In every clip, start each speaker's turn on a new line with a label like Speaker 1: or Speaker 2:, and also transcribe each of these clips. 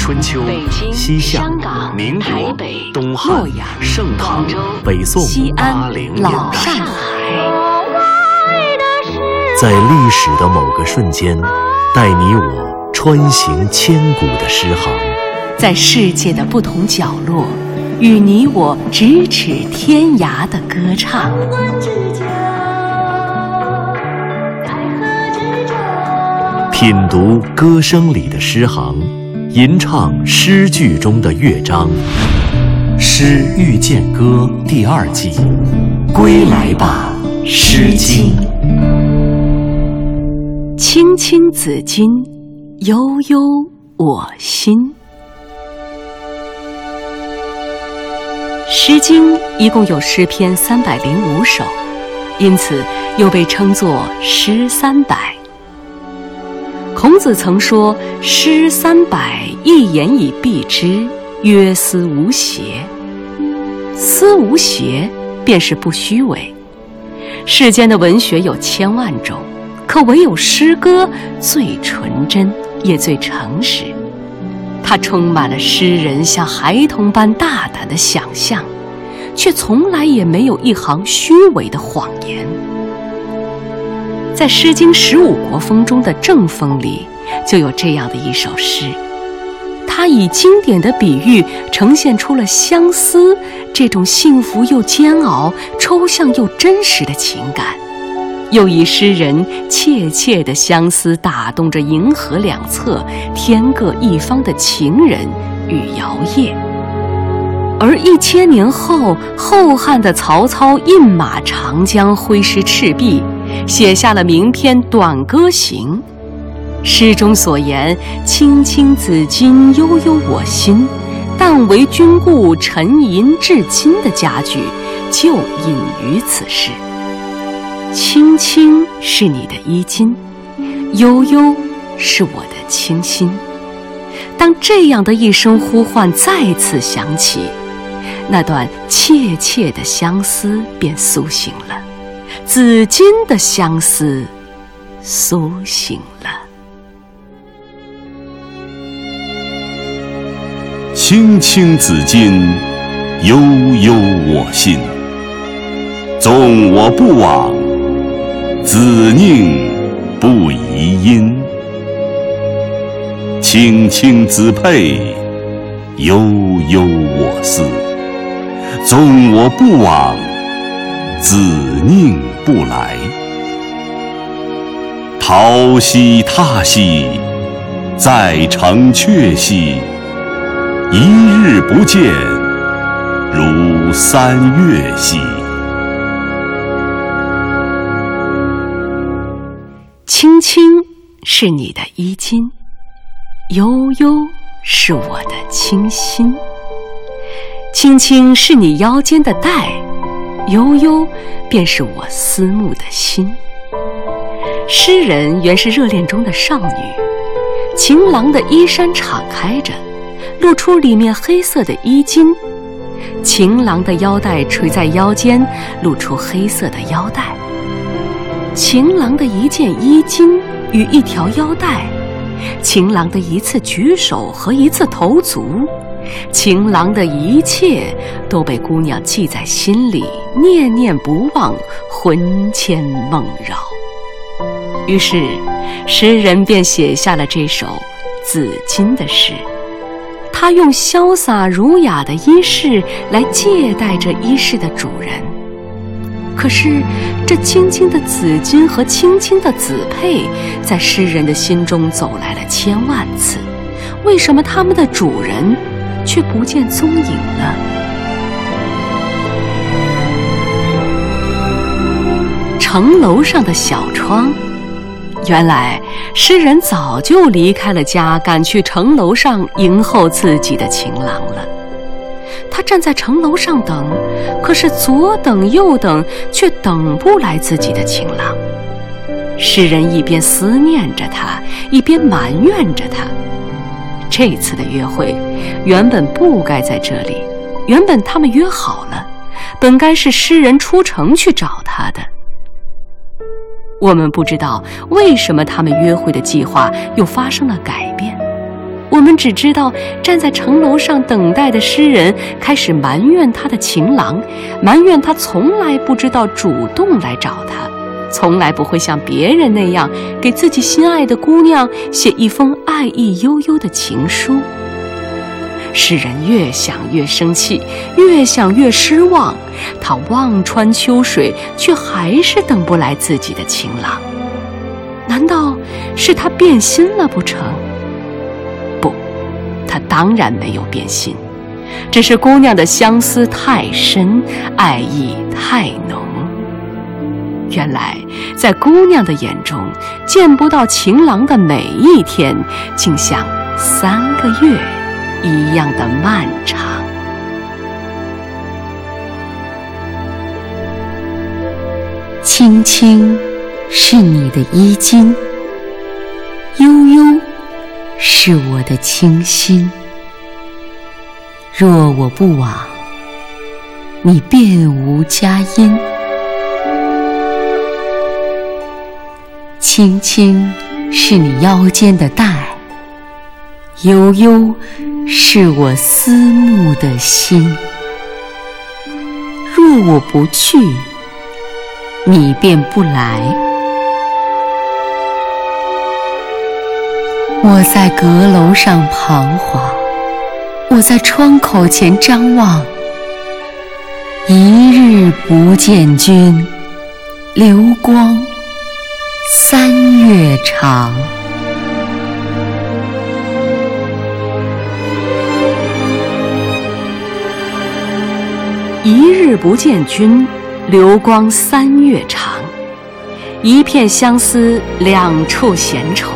Speaker 1: 春秋、西夏、民国、东汉、盛唐、北宋、
Speaker 2: 西安、老
Speaker 1: 上
Speaker 2: 海，
Speaker 1: 在历史的某个瞬间，带你我穿行千古的诗行；
Speaker 2: 在世界的不同角落，与你我咫尺天涯的歌唱。
Speaker 1: 品读歌声里的诗行，吟唱诗句中的乐章，《诗遇见歌》第二季，归来吧，《诗经》。
Speaker 2: 青青子衿，悠悠我心。《诗经》一共有诗篇三百零五首，因此又被称作“诗三百”。孔子曾说：“诗三百，一言以蔽之，曰思无邪。思无邪，便是不虚伪。世间的文学有千万种，可唯有诗歌最纯真，也最诚实。它充满了诗人像孩童般大胆的想象，却从来也没有一行虚伪的谎言。”在《诗经》十五国风中的正风里，就有这样的一首诗。它以经典的比喻呈现出了相思这种幸福又煎熬、抽象又真实的情感，又以诗人切切的相思打动着银河两侧天各一方的情人与摇曳。而一千年后，后汉的曹操饮马长江，挥师赤壁。写下了名篇《短歌行》，诗中所言“青青子衿，悠悠我心”，但为君故，沉吟至今的佳句，就隐于此诗。青青是你的衣襟，悠悠是我的清心。当这样的一声呼唤再次响起，那段切切的相思便苏醒了。紫金的相思苏醒了，
Speaker 3: 青青子衿，悠悠我心。纵我不往，子宁不疑音。青青子佩，悠悠我思。纵我不往，子宁。不来，桃兮踏兮，在城阙兮。一日不见，如三月兮。
Speaker 2: 青青是你的衣襟，悠悠是我的清心。青青是你腰间的带。悠悠，便是我思慕的心。诗人原是热恋中的少女，情郎的衣衫敞开着，露出里面黑色的衣襟；情郎的腰带垂在腰间，露出黑色的腰带。情郎的一件衣襟与一条腰带，情郎的一次举手和一次投足。情郎的一切都被姑娘记在心里，念念不忘，魂牵梦绕。于是，诗人便写下了这首《紫金》的诗。他用潇洒儒雅的衣饰来借待着衣饰的主人。可是，这青青的紫金和青青的紫佩，在诗人的心中走来了千万次。为什么他们的主人？却不见踪影呢。城楼上的小窗，原来诗人早就离开了家，赶去城楼上迎候自己的情郎了。他站在城楼上等，可是左等右等，却等不来自己的情郎。诗人一边思念着他，一边埋怨着他。这次的约会原本不该在这里，原本他们约好了，本该是诗人出城去找他的。我们不知道为什么他们约会的计划又发生了改变，我们只知道站在城楼上等待的诗人开始埋怨他的情郎，埋怨他从来不知道主动来找他，从来不会像别人那样给自己心爱的姑娘写一封爱意悠悠的情书。诗人越想越生气，越想越失望，他望穿秋水，却还是等不来自己的情郎。难道是他变心了不成？不，他当然没有变心，只是姑娘的相思太深，爱意太浓。原来，在姑娘的眼中，见不到情郎的每一天，竟像三个月一样的漫长。
Speaker 4: 青青是你的衣襟，悠悠是我的清心。若我不往，你便无佳音。青青是你腰间的带，悠悠是我思慕的心。若我不去，你便不来。我在阁楼上彷徨，我在窗口前张望。一日不见君，流光三月长。
Speaker 2: 一日不见君，流光三月长。一片相思，两处闲愁。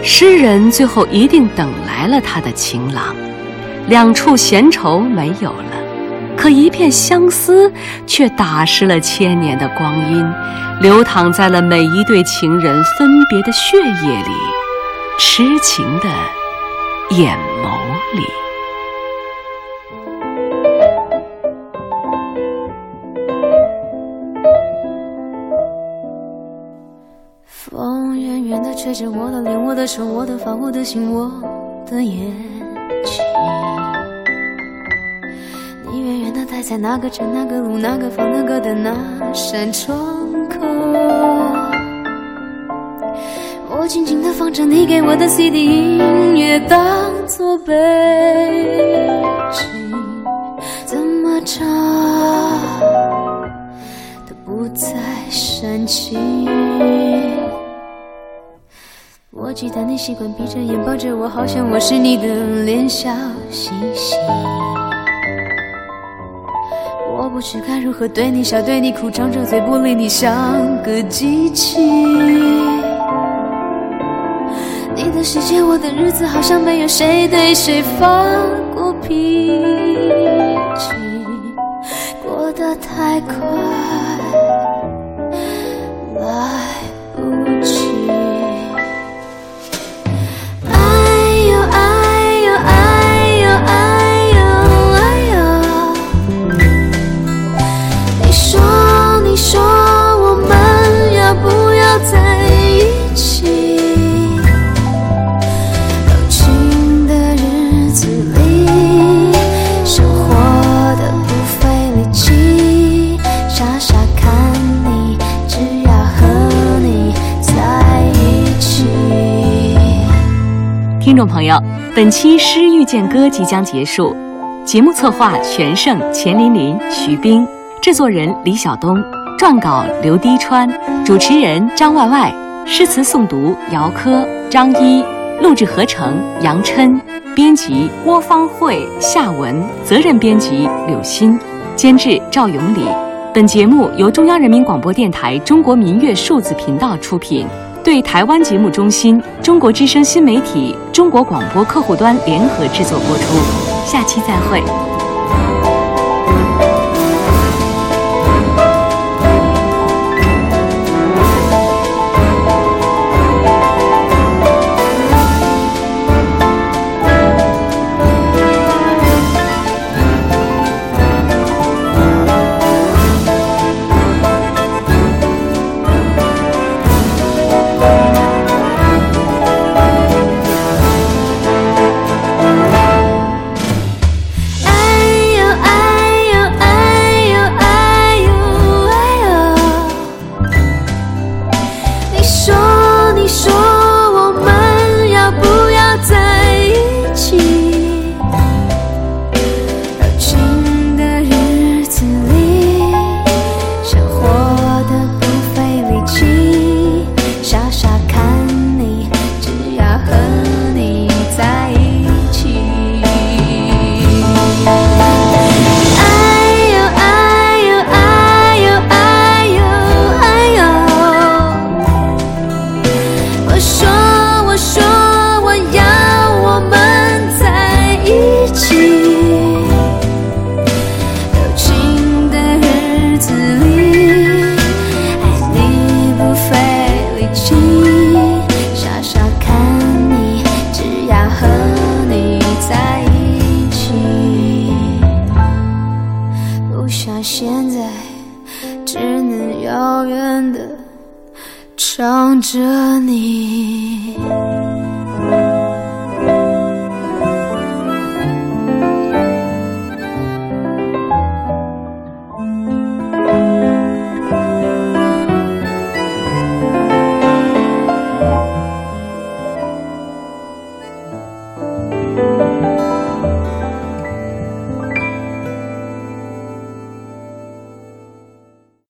Speaker 2: 诗人最后一定等来了他的情郎，两处闲愁没有了，可一片相思却打湿了千年的光阴，流淌在了每一对情人分别的血液里，痴情的眼眸里。
Speaker 5: 着我的脸，我的手，我的发，我的心，我的眼睛。你远远地待在那个城、那个路、那个房、那个的那扇窗口。我静静地放着你给我的 CD 音乐，当作背景，怎么唱都不再煽情。记得你习惯闭着眼抱着我，好像我是你的脸笑嘻嘻。我不知该如何对你笑，对你哭，张着嘴不理你，像个机器。你的世界，我的日子，好像没有谁对谁发过脾气，过得太快，
Speaker 2: 听众朋友，本期《诗遇见歌》即将结束，节目策划全胜、钱琳琳、徐冰，制作人李晓东，撰稿刘滴川，主持人张外外，诗词诵读姚科、张一，录制合成杨琛，编辑郭芳慧、夏文，责任编辑柳鑫，监制赵永礼。本节目由中央人民广播电台中国民乐数字频道出品。对台湾节目中心、中国之声新媒体、中国广播客户端联合制作播出。下期再会。